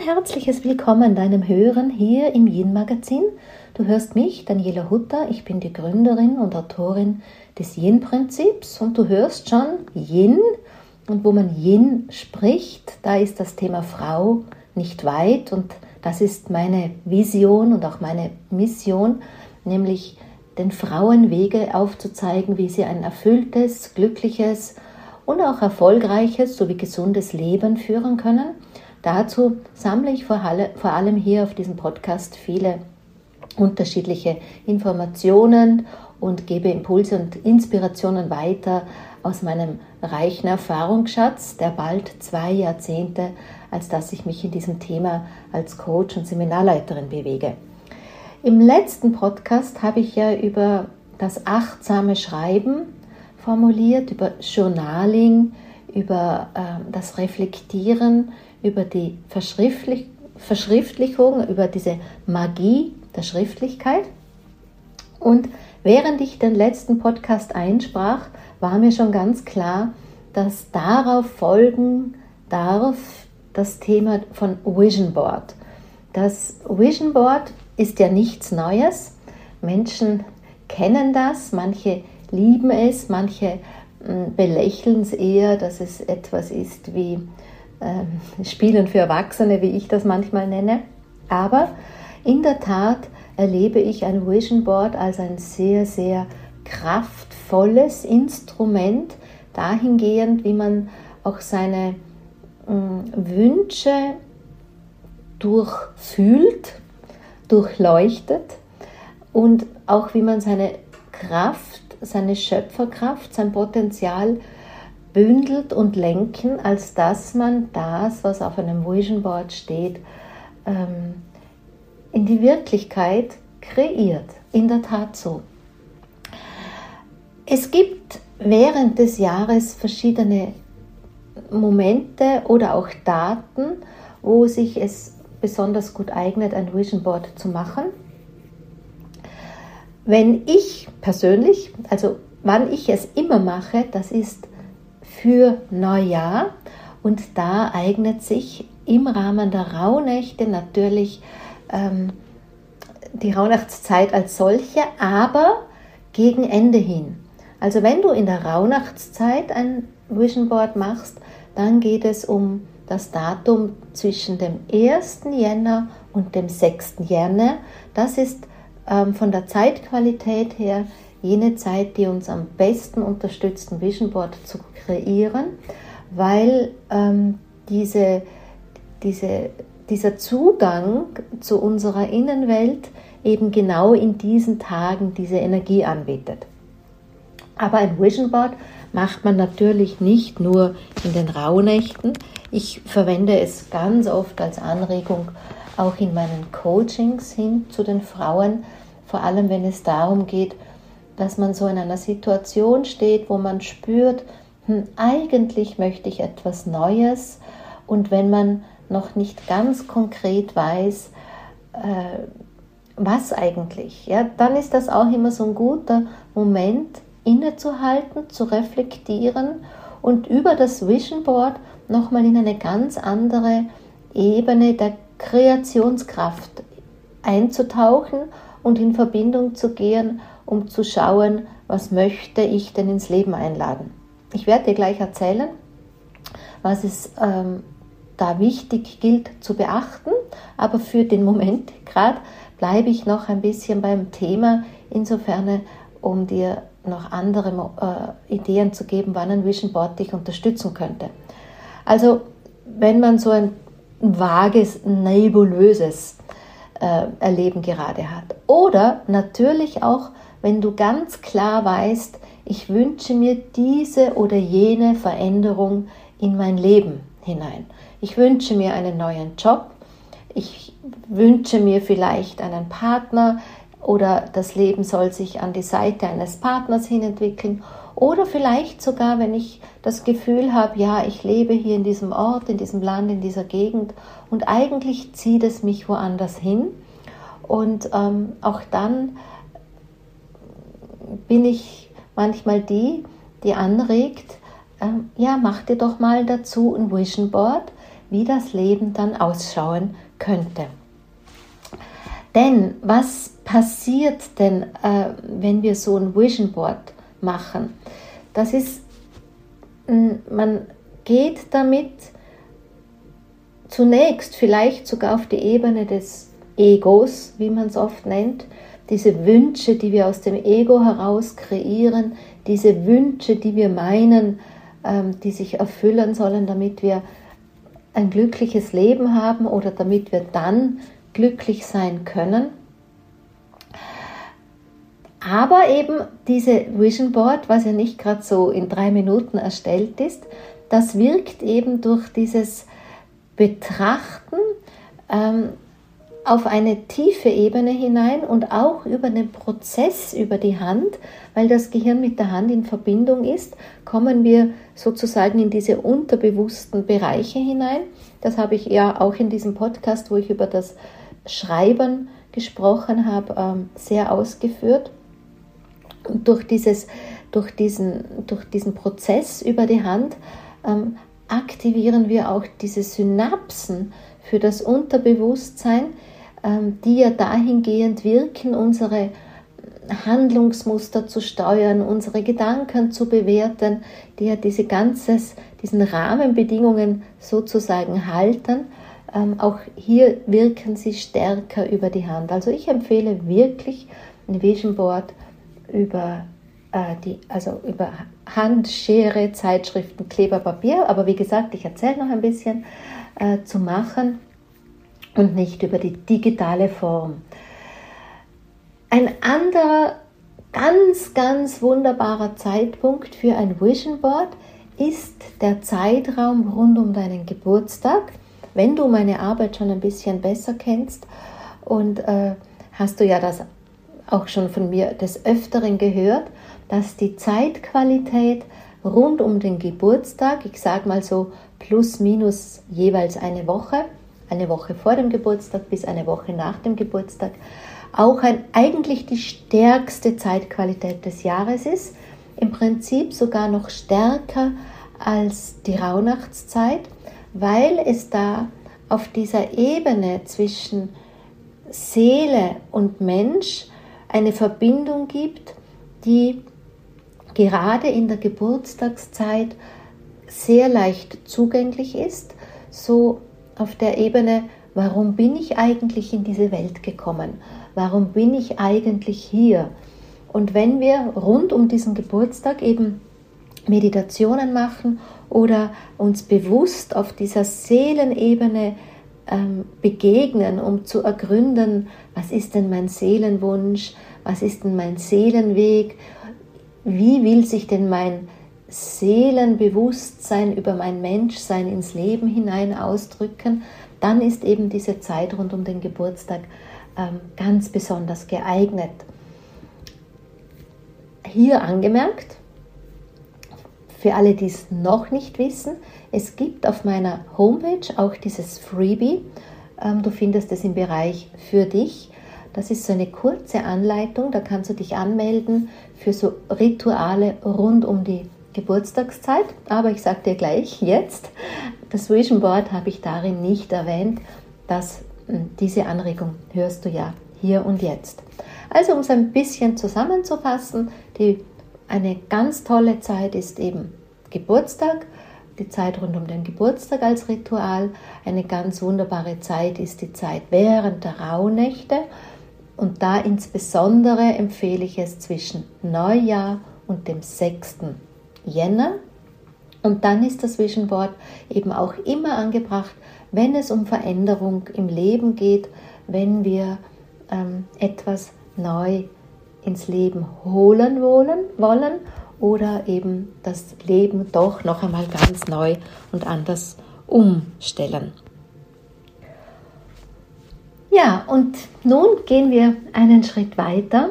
herzliches Willkommen deinem Hören hier im Yin Magazin. Du hörst mich, Daniela Hutter, ich bin die Gründerin und Autorin des Yin Prinzips und du hörst schon Yin und wo man Yin spricht, da ist das Thema Frau nicht weit und das ist meine Vision und auch meine Mission, nämlich den Frauen Wege aufzuzeigen, wie sie ein erfülltes, glückliches und auch erfolgreiches sowie gesundes Leben führen können. Dazu sammle ich vor allem hier auf diesem Podcast viele unterschiedliche Informationen und gebe Impulse und Inspirationen weiter aus meinem reichen Erfahrungsschatz, der bald zwei Jahrzehnte, als dass ich mich in diesem Thema als Coach und Seminarleiterin bewege. Im letzten Podcast habe ich ja über das achtsame Schreiben formuliert, über Journaling, über äh, das Reflektieren, über die Verschriftlich Verschriftlichung, über diese Magie der Schriftlichkeit. Und während ich den letzten Podcast einsprach, war mir schon ganz klar, dass darauf folgen darf das Thema von Vision Board. Das Vision Board ist ja nichts Neues. Menschen kennen das, manche lieben es, manche belächeln es eher, dass es etwas ist wie äh, Spielen für Erwachsene, wie ich das manchmal nenne. Aber in der Tat erlebe ich ein Vision Board als ein sehr, sehr kraftvolles Instrument, dahingehend, wie man auch seine äh, Wünsche durchfühlt, durchleuchtet und auch wie man seine Kraft, seine Schöpferkraft, sein Potenzial bündelt und lenken, als dass man das, was auf einem Vision Board steht, ähm, in die Wirklichkeit kreiert. In der Tat so. Es gibt während des Jahres verschiedene Momente oder auch Daten, wo sich es besonders gut eignet, ein Vision Board zu machen. Wenn ich persönlich, also wann ich es immer mache, das ist für Neujahr und da eignet sich im Rahmen der Rauhnächte natürlich ähm, die Rauhnachtszeit als solche, aber gegen Ende hin. Also wenn du in der Rauhnachtszeit ein Vision Board machst, dann geht es um das Datum zwischen dem 1. Jänner und dem 6. Jänner. Das ist ähm, von der Zeitqualität her jene Zeit, die uns am besten unterstützt, ein Vision Board zu kreieren, weil ähm, diese, diese, dieser Zugang zu unserer Innenwelt eben genau in diesen Tagen diese Energie anbietet. Aber ein Vision Board macht man natürlich nicht nur in den Rauhnächten. Ich verwende es ganz oft als Anregung auch in meinen Coachings hin zu den Frauen, vor allem wenn es darum geht, dass man so in einer Situation steht, wo man spürt, hm, eigentlich möchte ich etwas Neues. Und wenn man noch nicht ganz konkret weiß, äh, was eigentlich, ja, dann ist das auch immer so ein guter Moment, innezuhalten, zu reflektieren und über das Vision Board nochmal in eine ganz andere Ebene der Kreationskraft einzutauchen und in Verbindung zu gehen, um zu schauen, was möchte ich denn ins Leben einladen. Ich werde dir gleich erzählen, was es ähm, da wichtig gilt zu beachten, aber für den Moment gerade bleibe ich noch ein bisschen beim Thema, insofern um dir noch andere äh, Ideen zu geben, wann ein Vision Board dich unterstützen könnte. Also wenn man so ein vages, nebulöses äh, Erleben gerade hat. Oder natürlich auch, wenn du ganz klar weißt, ich wünsche mir diese oder jene Veränderung in mein Leben hinein. Ich wünsche mir einen neuen Job. Ich wünsche mir vielleicht einen Partner oder das Leben soll sich an die Seite eines Partners hin entwickeln oder vielleicht sogar, wenn ich das Gefühl habe, ja, ich lebe hier in diesem Ort, in diesem Land, in dieser Gegend und eigentlich zieht es mich woanders hin. Und ähm, auch dann bin ich manchmal die, die anregt, ähm, ja, mach dir doch mal dazu ein Vision Board, wie das Leben dann ausschauen könnte. Denn was passiert denn, äh, wenn wir so ein Vision Board machen? Das ist, man geht damit zunächst vielleicht sogar auf die Ebene des Egos, wie man es oft nennt, diese Wünsche, die wir aus dem Ego heraus kreieren, diese Wünsche, die wir meinen, ähm, die sich erfüllen sollen, damit wir ein glückliches Leben haben oder damit wir dann glücklich sein können. Aber eben diese Vision Board, was ja nicht gerade so in drei Minuten erstellt ist, das wirkt eben durch dieses Betrachten ähm, auf eine tiefe Ebene hinein und auch über den Prozess über die Hand, weil das Gehirn mit der Hand in Verbindung ist, kommen wir sozusagen in diese unterbewussten Bereiche hinein. Das habe ich ja auch in diesem Podcast, wo ich über das Schreiben gesprochen habe, ähm, sehr ausgeführt. Und durch, dieses, durch, diesen, durch diesen Prozess über die Hand ähm, aktivieren wir auch diese Synapsen für das Unterbewusstsein, ähm, die ja dahingehend wirken, unsere Handlungsmuster zu steuern, unsere Gedanken zu bewerten, die ja diese ganzes, diesen Rahmenbedingungen sozusagen halten. Ähm, auch hier wirken sie stärker über die Hand. Also ich empfehle wirklich ein Vision Board über äh, die, also über Handschere, Zeitschriften, Kleber, Papier. Aber wie gesagt, ich erzähle noch ein bisschen äh, zu machen und nicht über die digitale Form. Ein anderer ganz, ganz wunderbarer Zeitpunkt für ein Vision Board ist der Zeitraum rund um deinen Geburtstag. Wenn du meine Arbeit schon ein bisschen besser kennst und äh, hast du ja das auch schon von mir des Öfteren gehört, dass die Zeitqualität rund um den Geburtstag, ich sage mal so plus minus jeweils eine Woche, eine Woche vor dem Geburtstag bis eine Woche nach dem Geburtstag, auch ein, eigentlich die stärkste Zeitqualität des Jahres ist. Im Prinzip sogar noch stärker als die Rauhnachtszeit, weil es da auf dieser Ebene zwischen Seele und Mensch eine Verbindung gibt, die gerade in der Geburtstagszeit sehr leicht zugänglich ist, so auf der Ebene, warum bin ich eigentlich in diese Welt gekommen? Warum bin ich eigentlich hier? Und wenn wir rund um diesen Geburtstag eben Meditationen machen oder uns bewusst auf dieser Seelenebene ähm, begegnen, um zu ergründen, was ist denn mein Seelenwunsch, was ist denn mein Seelenweg, wie will sich denn mein Seelenbewusstsein über mein Menschsein ins Leben hinein ausdrücken, dann ist eben diese Zeit rund um den Geburtstag ähm, ganz besonders geeignet. Hier angemerkt, für alle, die es noch nicht wissen, es gibt auf meiner Homepage auch dieses Freebie. Ähm, du findest es im Bereich für dich. Das ist so eine kurze Anleitung, da kannst du dich anmelden für so Rituale rund um die Geburtstagszeit. Aber ich sage dir gleich jetzt, das Vision Board habe ich darin nicht erwähnt. dass hm, diese Anregung hörst du ja hier und jetzt. Also um es ein bisschen zusammenzufassen, die, eine ganz tolle Zeit ist eben Geburtstag, die Zeit rund um den Geburtstag als Ritual. Eine ganz wunderbare Zeit ist die Zeit während der Rauhnächte. Und da insbesondere empfehle ich es zwischen Neujahr und dem 6. Jänner. Und dann ist das Vision Board eben auch immer angebracht, wenn es um Veränderung im Leben geht, wenn wir ähm, etwas neu ins Leben holen wollen, wollen oder eben das Leben doch noch einmal ganz neu und anders umstellen. Ja, und nun gehen wir einen Schritt weiter.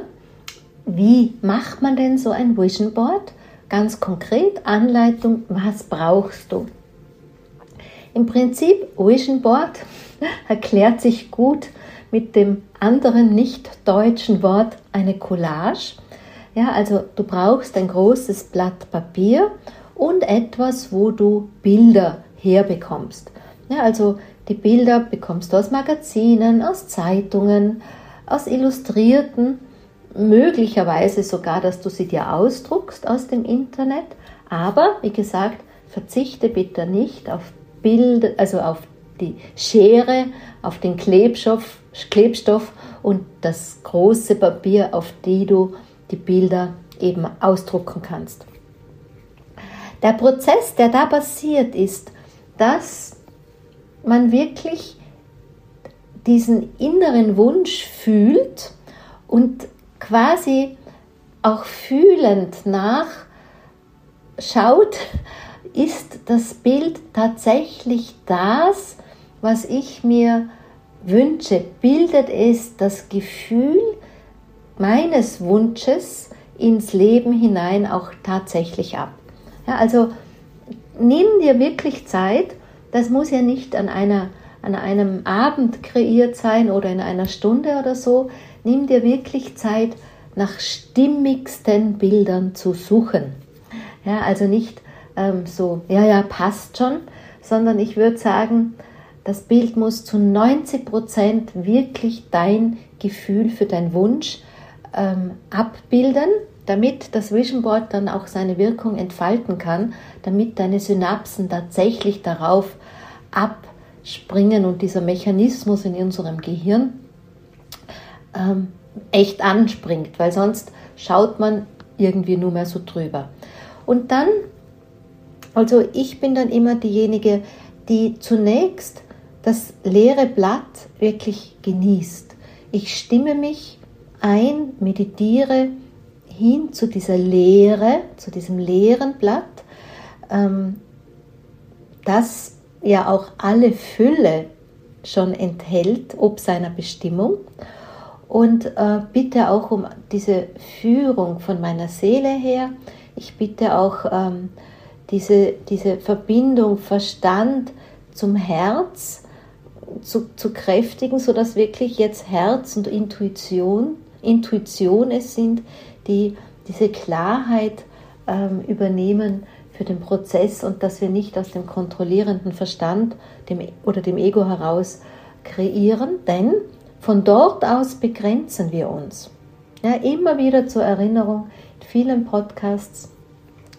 Wie macht man denn so ein Vision Board? Ganz konkret Anleitung, was brauchst du? Im Prinzip Vision Board erklärt sich gut mit dem anderen nicht deutschen Wort eine Collage. Ja, also du brauchst ein großes Blatt Papier und etwas, wo du Bilder herbekommst. Ja, also die Bilder bekommst du aus Magazinen, aus Zeitungen, aus Illustrierten, möglicherweise sogar, dass du sie dir ausdruckst aus dem Internet. Aber wie gesagt, verzichte bitte nicht auf Bilder, also auf die Schere, auf den Klebstoff, Klebstoff und das große Papier, auf die du die Bilder eben ausdrucken kannst. Der Prozess, der da passiert, ist, dass man wirklich diesen inneren Wunsch fühlt und quasi auch fühlend nachschaut, ist das Bild tatsächlich das, was ich mir wünsche? Bildet es das Gefühl meines Wunsches ins Leben hinein auch tatsächlich ab? Ja, also nimm dir wirklich Zeit, das muss ja nicht an, einer, an einem Abend kreiert sein oder in einer Stunde oder so. Nimm dir wirklich Zeit, nach stimmigsten Bildern zu suchen. Ja, also nicht ähm, so, ja, ja, passt schon, sondern ich würde sagen, das Bild muss zu 90 Prozent wirklich dein Gefühl für deinen Wunsch ähm, abbilden, damit das Vision Board dann auch seine Wirkung entfalten kann, damit deine Synapsen tatsächlich darauf abspringen und dieser Mechanismus in unserem Gehirn ähm, echt anspringt, weil sonst schaut man irgendwie nur mehr so drüber. Und dann also ich bin dann immer diejenige, die zunächst das leere Blatt wirklich genießt. Ich stimme mich ein, meditiere hin zu dieser Leere, zu diesem leeren Blatt, ähm, das ja auch alle Fülle schon enthält, ob seiner Bestimmung. Und äh, bitte auch um diese Führung von meiner Seele her. Ich bitte auch ähm, diese, diese Verbindung Verstand zum Herz zu, zu kräftigen, sodass wirklich jetzt Herz und Intuition, Intuition es sind, die diese Klarheit ähm, übernehmen für den Prozess und dass wir nicht aus dem kontrollierenden Verstand dem, oder dem Ego heraus kreieren, denn von dort aus begrenzen wir uns. Ja, immer wieder zur Erinnerung, in vielen Podcasts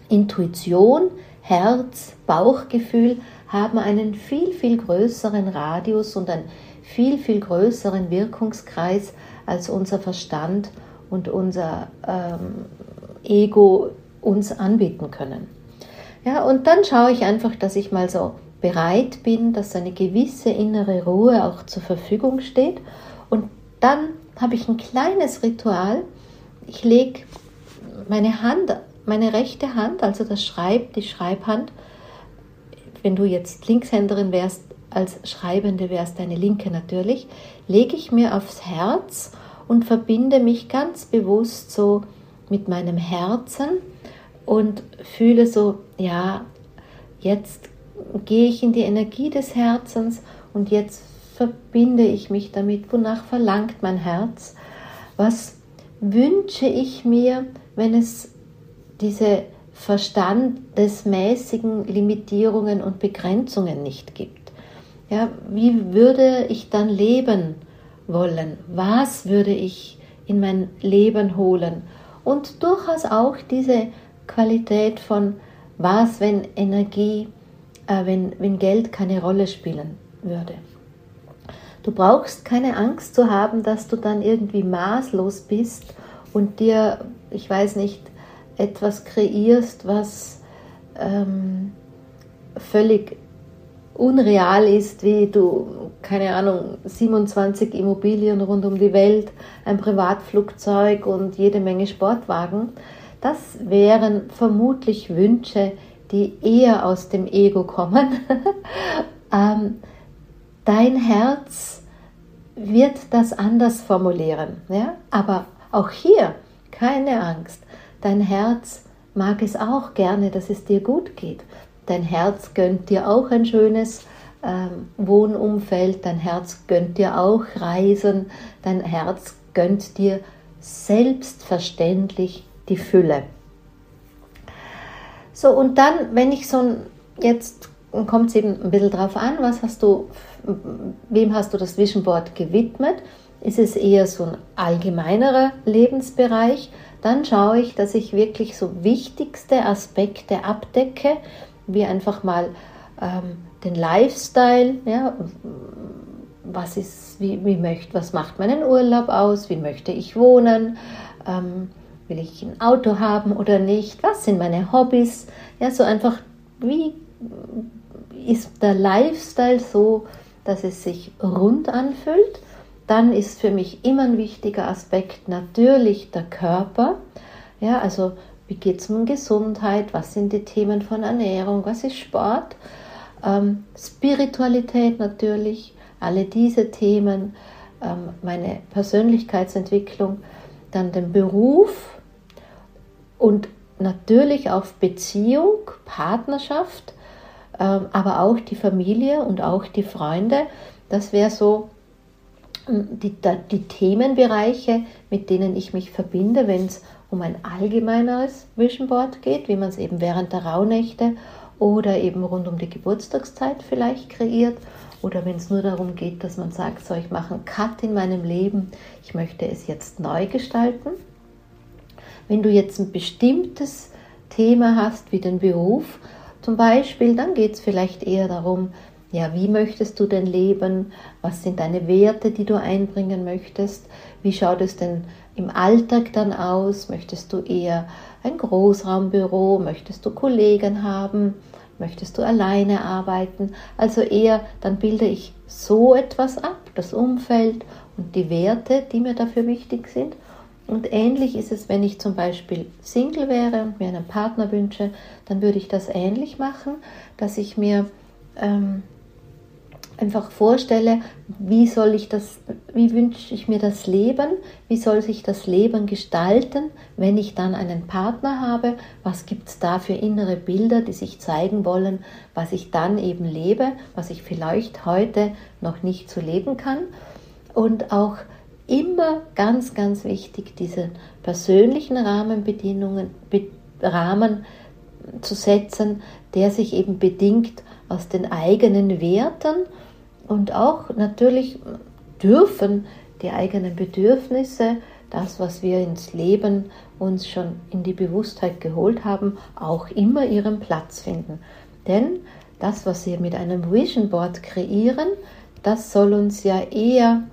Intuition, Herz, Bauchgefühl haben einen viel, viel größeren Radius und einen viel, viel größeren Wirkungskreis als unser Verstand und unser ähm, Ego uns anbieten können. Ja, und dann schaue ich einfach, dass ich mal so bereit bin, dass eine gewisse innere Ruhe auch zur Verfügung steht. Und dann habe ich ein kleines Ritual. Ich lege meine Hand meine rechte Hand, also das Schreib, die Schreibhand, wenn du jetzt Linkshänderin wärst, als Schreibende wärst deine linke natürlich, lege ich mir aufs Herz und verbinde mich ganz bewusst so mit meinem Herzen und fühle so, ja, jetzt gehe ich in die Energie des Herzens und jetzt verbinde ich mich damit, wonach verlangt mein Herz, was wünsche ich mir, wenn es diese verstandesmäßigen Limitierungen und Begrenzungen nicht gibt. Ja, wie würde ich dann leben wollen? Was würde ich in mein Leben holen? Und durchaus auch diese Qualität von was, wenn Energie, äh, wenn, wenn Geld keine Rolle spielen würde. Du brauchst keine Angst zu haben, dass du dann irgendwie maßlos bist und dir, ich weiß nicht, etwas kreierst, was ähm, völlig unreal ist, wie du, keine Ahnung, 27 Immobilien rund um die Welt, ein Privatflugzeug und jede Menge Sportwagen, das wären vermutlich Wünsche, die eher aus dem Ego kommen. ähm, dein Herz wird das anders formulieren. Ja? Aber auch hier keine Angst. Dein Herz mag es auch gerne, dass es dir gut geht. Dein Herz gönnt dir auch ein schönes ähm, Wohnumfeld. Dein Herz gönnt dir auch Reisen. Dein Herz gönnt dir selbstverständlich die Fülle. So, und dann, wenn ich so jetzt kommt es eben ein bisschen drauf an, was hast du, wem hast du das Vision Board gewidmet? Ist es eher so ein allgemeinerer Lebensbereich? Dann schaue ich, dass ich wirklich so wichtigste Aspekte abdecke, wie einfach mal ähm, den Lifestyle, ja, was ist, wie, wie möchte, was macht meinen Urlaub aus, wie möchte ich wohnen, ähm, will ich ein Auto haben oder nicht, was sind meine Hobbys, ja, so einfach, wie ist der Lifestyle so, dass es sich rund anfühlt. Dann ist für mich immer ein wichtiger Aspekt natürlich der Körper. Ja, also wie geht es um Gesundheit? Was sind die Themen von Ernährung? Was ist Sport? Ähm, Spiritualität natürlich, alle diese Themen, ähm, meine Persönlichkeitsentwicklung, dann den Beruf und natürlich auf Beziehung, Partnerschaft, ähm, aber auch die Familie und auch die Freunde. Das wäre so die, die Themenbereiche, mit denen ich mich verbinde, wenn es um ein allgemeineres Vision Board geht, wie man es eben während der Rauhnächte oder eben rund um die Geburtstagszeit vielleicht kreiert oder wenn es nur darum geht, dass man sagt, so ich mache einen Cut in meinem Leben, ich möchte es jetzt neu gestalten. Wenn du jetzt ein bestimmtes Thema hast, wie den Beruf zum Beispiel, dann geht es vielleicht eher darum, ja, wie möchtest du denn leben? Was sind deine Werte, die du einbringen möchtest? Wie schaut es denn im Alltag dann aus? Möchtest du eher ein Großraumbüro? Möchtest du Kollegen haben? Möchtest du alleine arbeiten? Also eher, dann bilde ich so etwas ab, das Umfeld und die Werte, die mir dafür wichtig sind. Und ähnlich ist es, wenn ich zum Beispiel Single wäre und mir einen Partner wünsche, dann würde ich das ähnlich machen, dass ich mir ähm, einfach vorstelle, wie soll ich das, wie wünsche ich mir das Leben, wie soll sich das Leben gestalten, wenn ich dann einen Partner habe, was gibt es da für innere Bilder, die sich zeigen wollen, was ich dann eben lebe, was ich vielleicht heute noch nicht so leben kann? Und auch immer ganz, ganz wichtig, diese persönlichen Rahmenbedingungen, Rahmen zu setzen, der sich eben bedingt aus den eigenen Werten und auch natürlich dürfen die eigenen Bedürfnisse, das, was wir ins Leben uns schon in die Bewusstheit geholt haben, auch immer ihren Platz finden. Denn das, was wir mit einem Vision Board kreieren, das soll uns ja eher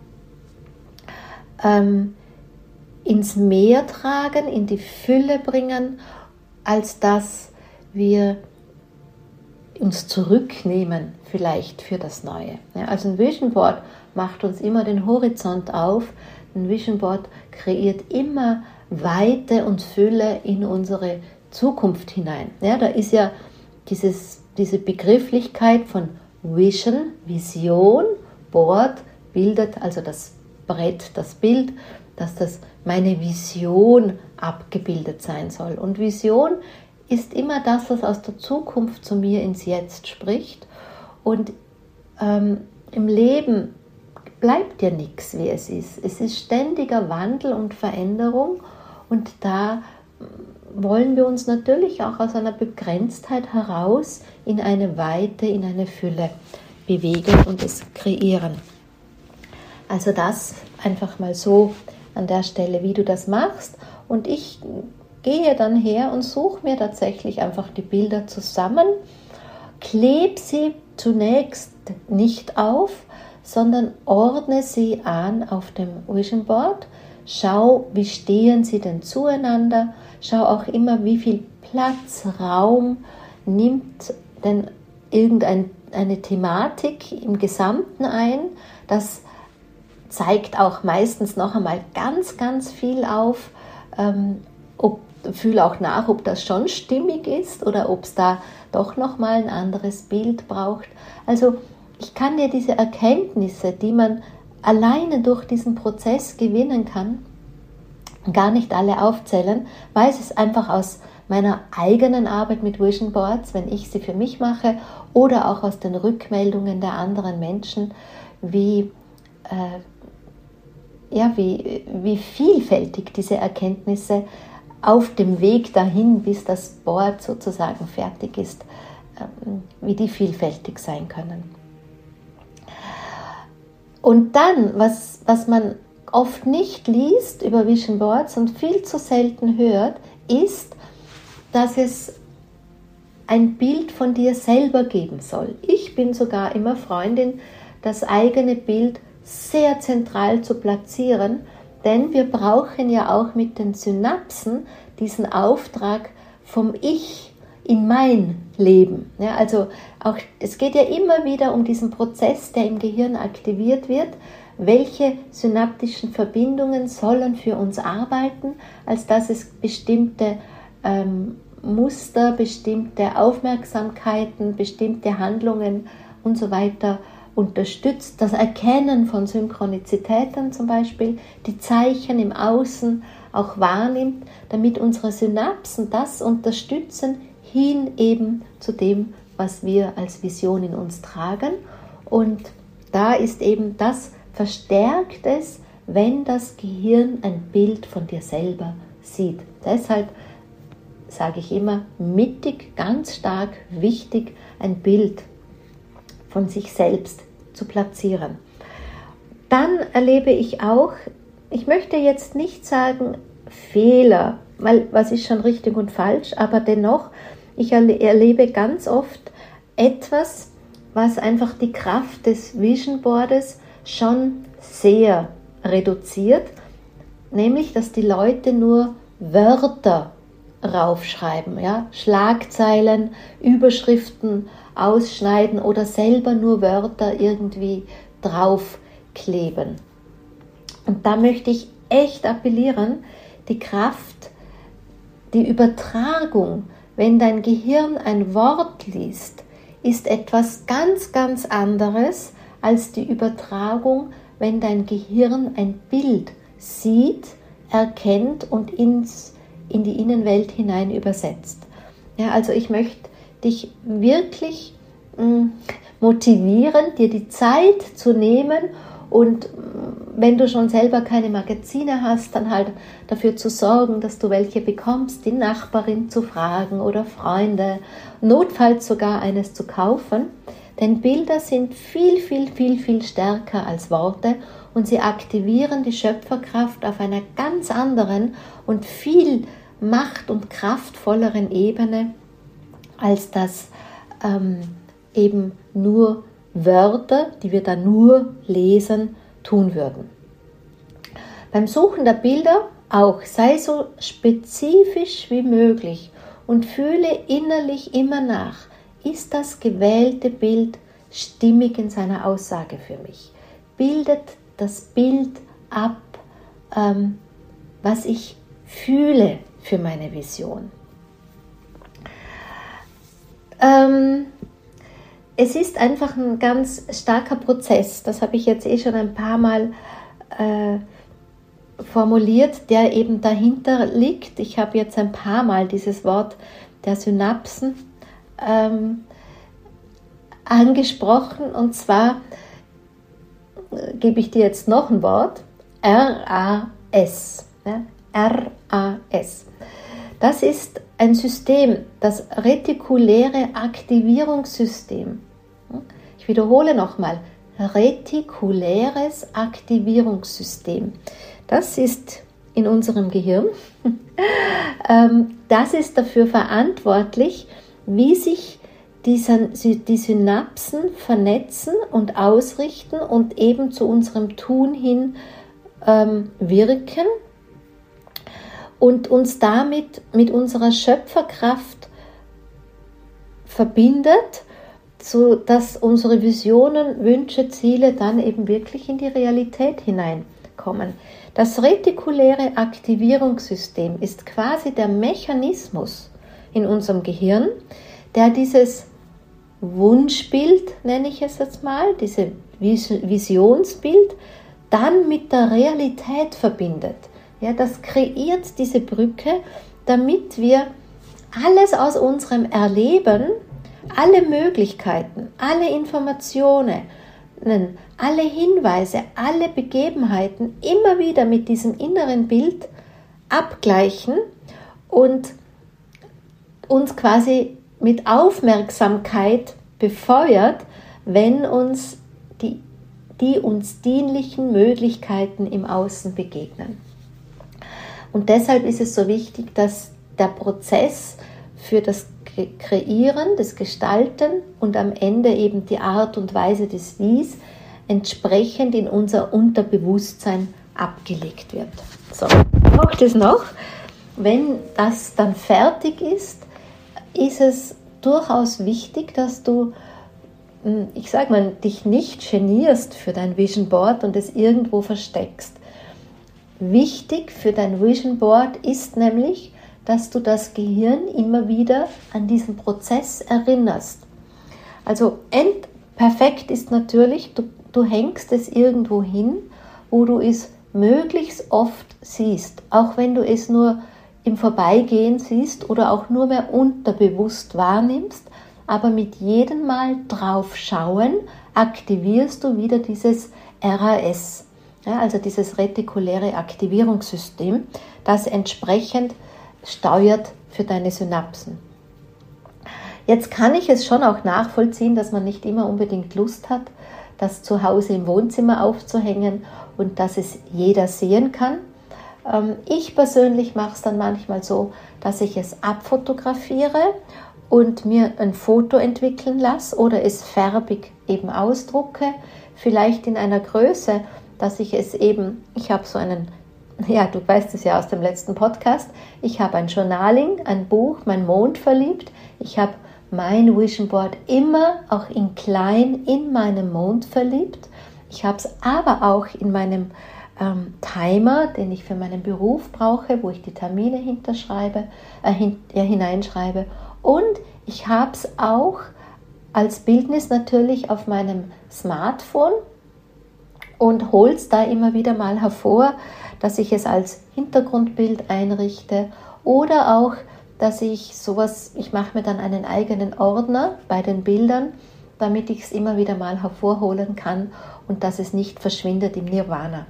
ähm, ins Meer tragen, in die Fülle bringen, als dass wir uns zurücknehmen vielleicht für das Neue. Ja, also ein Vision Board macht uns immer den Horizont auf. Ein Vision Board kreiert immer Weite und Fülle in unsere Zukunft hinein. Ja, da ist ja dieses, diese Begrifflichkeit von Vision, Vision, Board bildet also das Brett, das Bild, dass das meine Vision abgebildet sein soll. Und Vision ist immer das, was aus der Zukunft zu mir ins Jetzt spricht. Und ähm, im Leben bleibt ja nichts, wie es ist. Es ist ständiger Wandel und Veränderung und da wollen wir uns natürlich auch aus einer Begrenztheit heraus in eine Weite, in eine Fülle bewegen und es kreieren. Also das einfach mal so an der Stelle, wie du das machst. Und ich gehe dann her und suche mir tatsächlich einfach die Bilder zusammen, klebe sie zunächst nicht auf, sondern ordne sie an auf dem Vision Board. Schau, wie stehen sie denn zueinander. Schau auch immer, wie viel Platz, Raum nimmt denn irgendeine Thematik im Gesamten ein. Das zeigt auch meistens noch einmal ganz, ganz viel auf, ähm, ob fühle auch nach, ob das schon stimmig ist oder ob es da doch noch mal ein anderes Bild braucht. Also ich kann dir diese Erkenntnisse, die man alleine durch diesen Prozess gewinnen kann, gar nicht alle aufzählen, weil es einfach aus meiner eigenen Arbeit mit Vision Boards, wenn ich sie für mich mache, oder auch aus den Rückmeldungen der anderen Menschen, wie, äh, ja, wie, wie vielfältig diese Erkenntnisse auf dem Weg dahin, bis das Board sozusagen fertig ist, ähm, wie die vielfältig sein können. Und dann, was, was man oft nicht liest über Vision Boards und viel zu selten hört, ist, dass es ein Bild von dir selber geben soll. Ich bin sogar immer Freundin, das eigene Bild sehr zentral zu platzieren, denn wir brauchen ja auch mit den Synapsen diesen Auftrag vom Ich in mein Leben. Ja, also auch, es geht ja immer wieder um diesen Prozess, der im Gehirn aktiviert wird. Welche synaptischen Verbindungen sollen für uns arbeiten, als dass es bestimmte ähm, Muster, bestimmte Aufmerksamkeiten, bestimmte Handlungen und so weiter unterstützt. Das Erkennen von Synchronizitäten zum Beispiel, die Zeichen im Außen auch wahrnimmt, damit unsere Synapsen das unterstützen hin eben zu dem, was wir als Vision in uns tragen. Und da ist eben das verstärkt es, wenn das Gehirn ein Bild von dir selber sieht. Deshalb sage ich immer, mittig, ganz stark wichtig, ein Bild von sich selbst zu platzieren. Dann erlebe ich auch, ich möchte jetzt nicht sagen Fehler, weil was ist schon richtig und falsch, aber dennoch, ich erlebe ganz oft etwas, was einfach die Kraft des Vision Boards schon sehr reduziert, nämlich dass die Leute nur Wörter raufschreiben, ja? Schlagzeilen, Überschriften ausschneiden oder selber nur Wörter irgendwie draufkleben. Und da möchte ich echt appellieren, die Kraft, die Übertragung, wenn dein Gehirn ein Wort liest, ist etwas ganz, ganz anderes als die Übertragung, wenn dein Gehirn ein Bild sieht, erkennt und ins in die Innenwelt hinein übersetzt. Ja, also ich möchte dich wirklich mm, motivieren, dir die Zeit zu nehmen und mm, wenn du schon selber keine Magazine hast, dann halt dafür zu sorgen, dass du welche bekommst, die Nachbarin zu fragen oder Freunde, notfalls sogar eines zu kaufen. Denn Bilder sind viel, viel, viel, viel stärker als Worte und sie aktivieren die Schöpferkraft auf einer ganz anderen und viel macht- und kraftvolleren Ebene, als das ähm, eben nur Wörter, die wir dann nur lesen, tun würden. Beim Suchen der Bilder auch sei so spezifisch wie möglich und fühle innerlich immer nach, ist das gewählte Bild stimmig in seiner Aussage für mich? Bildet das Bild ab, ähm, was ich fühle für meine Vision. Ähm, es ist einfach ein ganz starker Prozess, das habe ich jetzt eh schon ein paar Mal äh, formuliert, der eben dahinter liegt. Ich habe jetzt ein paar Mal dieses Wort der Synapsen ähm, angesprochen und zwar äh, gebe ich dir jetzt noch ein Wort, RAS. Ja? RAS. Das ist ein System, das retikuläre Aktivierungssystem. Ich wiederhole nochmal, retikuläres Aktivierungssystem. Das ist in unserem Gehirn. Ähm, das ist dafür verantwortlich, wie sich die Synapsen vernetzen und ausrichten und eben zu unserem Tun hin ähm, wirken und uns damit mit unserer Schöpferkraft verbindet, so dass unsere Visionen, Wünsche, Ziele dann eben wirklich in die Realität hineinkommen. Das retikuläre Aktivierungssystem ist quasi der Mechanismus in unserem Gehirn, der dieses Wunschbild, nenne ich es jetzt mal, dieses Visionsbild, dann mit der Realität verbindet. Ja, das kreiert diese Brücke, damit wir alles aus unserem Erleben, alle Möglichkeiten, alle Informationen, alle Hinweise, alle Begebenheiten immer wieder mit diesem inneren Bild abgleichen und uns quasi mit Aufmerksamkeit befeuert, wenn uns die, die uns dienlichen Möglichkeiten im Außen begegnen. Und deshalb ist es so wichtig, dass der Prozess für das Kreieren, das Gestalten und am Ende eben die Art und Weise des Wies entsprechend in unser Unterbewusstsein abgelegt wird. So, braucht es noch. Wenn das dann fertig ist, ist es durchaus wichtig, dass du, hm, ich sage mal, dich nicht genierst für dein Vision Board und es irgendwo versteckst. Wichtig für dein Vision Board ist nämlich, dass du das Gehirn immer wieder an diesen Prozess erinnerst. Also perfekt ist natürlich, du, du hängst es irgendwo hin, wo du es möglichst oft siehst, auch wenn du es nur im Vorbeigehen siehst oder auch nur mehr unterbewusst wahrnimmst, aber mit jedem Mal drauf schauen aktivierst du wieder dieses RAS, ja, also dieses retikuläre Aktivierungssystem, das entsprechend steuert für deine Synapsen. Jetzt kann ich es schon auch nachvollziehen, dass man nicht immer unbedingt Lust hat, das zu Hause im Wohnzimmer aufzuhängen und dass es jeder sehen kann. Ähm, ich persönlich mache es dann manchmal so, dass ich es abfotografiere und mir ein Foto entwickeln lasse oder es färbig eben ausdrucke, vielleicht in einer Größe, dass ich es eben, ich habe so einen, ja, du weißt es ja aus dem letzten Podcast, ich habe ein Journaling, ein Buch, mein Mond verliebt, ich habe mein Vision Board immer auch in klein in meinem Mond verliebt. Ich habe es aber auch in meinem ähm, Timer, den ich für meinen Beruf brauche, wo ich die Termine hinterschreibe, äh, hin, ja, hineinschreibe. Und ich habe es auch als Bildnis natürlich auf meinem Smartphone und hole es da immer wieder mal hervor, dass ich es als Hintergrundbild einrichte oder auch, dass ich sowas, ich mache mir dann einen eigenen Ordner bei den Bildern, damit ich es immer wieder mal hervorholen kann und dass es nicht verschwindet im Nirvana.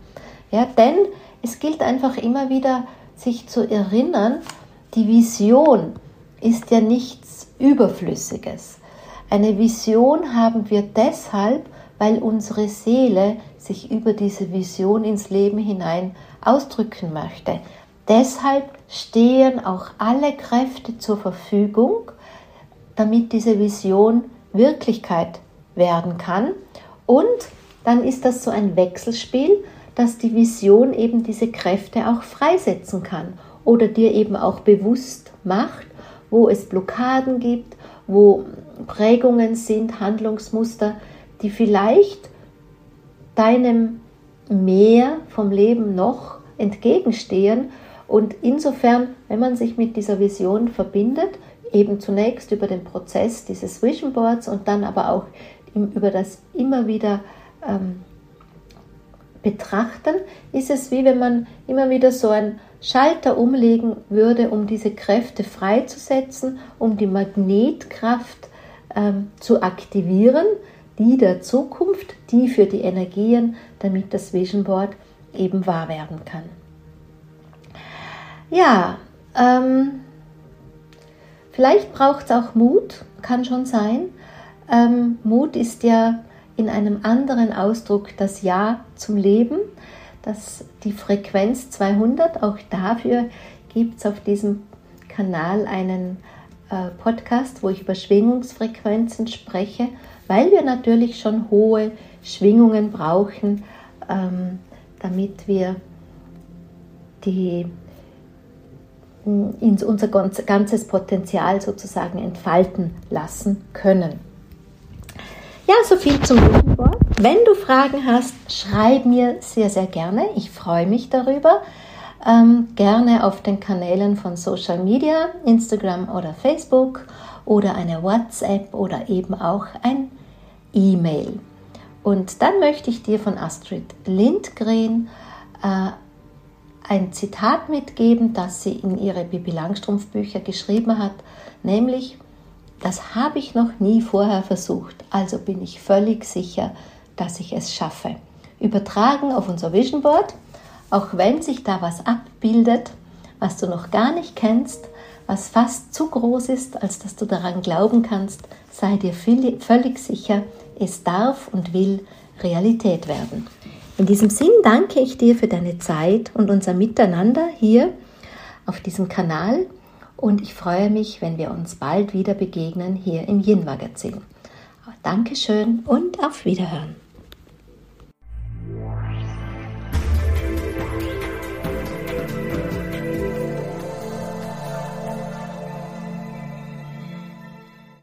Ja, denn es gilt einfach immer wieder, sich zu erinnern, die Vision ist ja nichts Überflüssiges. Eine Vision haben wir deshalb, weil unsere Seele sich über diese Vision ins Leben hinein ausdrücken möchte. Deshalb stehen auch alle Kräfte zur Verfügung, damit diese Vision Wirklichkeit werden kann. Und dann ist das so ein Wechselspiel, dass die Vision eben diese Kräfte auch freisetzen kann oder dir eben auch bewusst macht, wo es Blockaden gibt, wo Prägungen sind, Handlungsmuster, die vielleicht deinem Mehr vom Leben noch entgegenstehen. Und insofern, wenn man sich mit dieser Vision verbindet, eben zunächst über den Prozess dieses Vision Boards und dann aber auch über das immer wieder ähm, betrachten, ist es wie wenn man immer wieder so einen Schalter umlegen würde, um diese Kräfte freizusetzen, um die Magnetkraft ähm, zu aktivieren, die der Zukunft, die für die Energien, damit das Vision Board eben wahr werden kann. Ja, ähm, vielleicht braucht es auch Mut, kann schon sein. Ähm, Mut ist ja in einem anderen Ausdruck das Ja zum Leben, das die Frequenz 200. Auch dafür gibt es auf diesem Kanal einen äh, Podcast, wo ich über Schwingungsfrequenzen spreche, weil wir natürlich schon hohe Schwingungen brauchen, ähm, damit wir die in unser ganzes Potenzial sozusagen entfalten lassen können. Ja, so viel zum Vision Board. Wenn du Fragen hast, schreib mir sehr, sehr gerne. Ich freue mich darüber. Ähm, gerne auf den Kanälen von Social Media, Instagram oder Facebook oder eine WhatsApp oder eben auch ein E-Mail. Und dann möchte ich dir von Astrid Lindgren äh, ein Zitat mitgeben, das sie in ihre Bibi Langstrumpf Bücher geschrieben hat, nämlich das habe ich noch nie vorher versucht, also bin ich völlig sicher, dass ich es schaffe. Übertragen auf unser Vision Board, auch wenn sich da was abbildet, was du noch gar nicht kennst, was fast zu groß ist, als dass du daran glauben kannst, sei dir völlig sicher, es darf und will Realität werden. In diesem Sinn danke ich dir für deine Zeit und unser Miteinander hier auf diesem Kanal und ich freue mich, wenn wir uns bald wieder begegnen hier im Yin Magazin. Dankeschön und auf Wiederhören.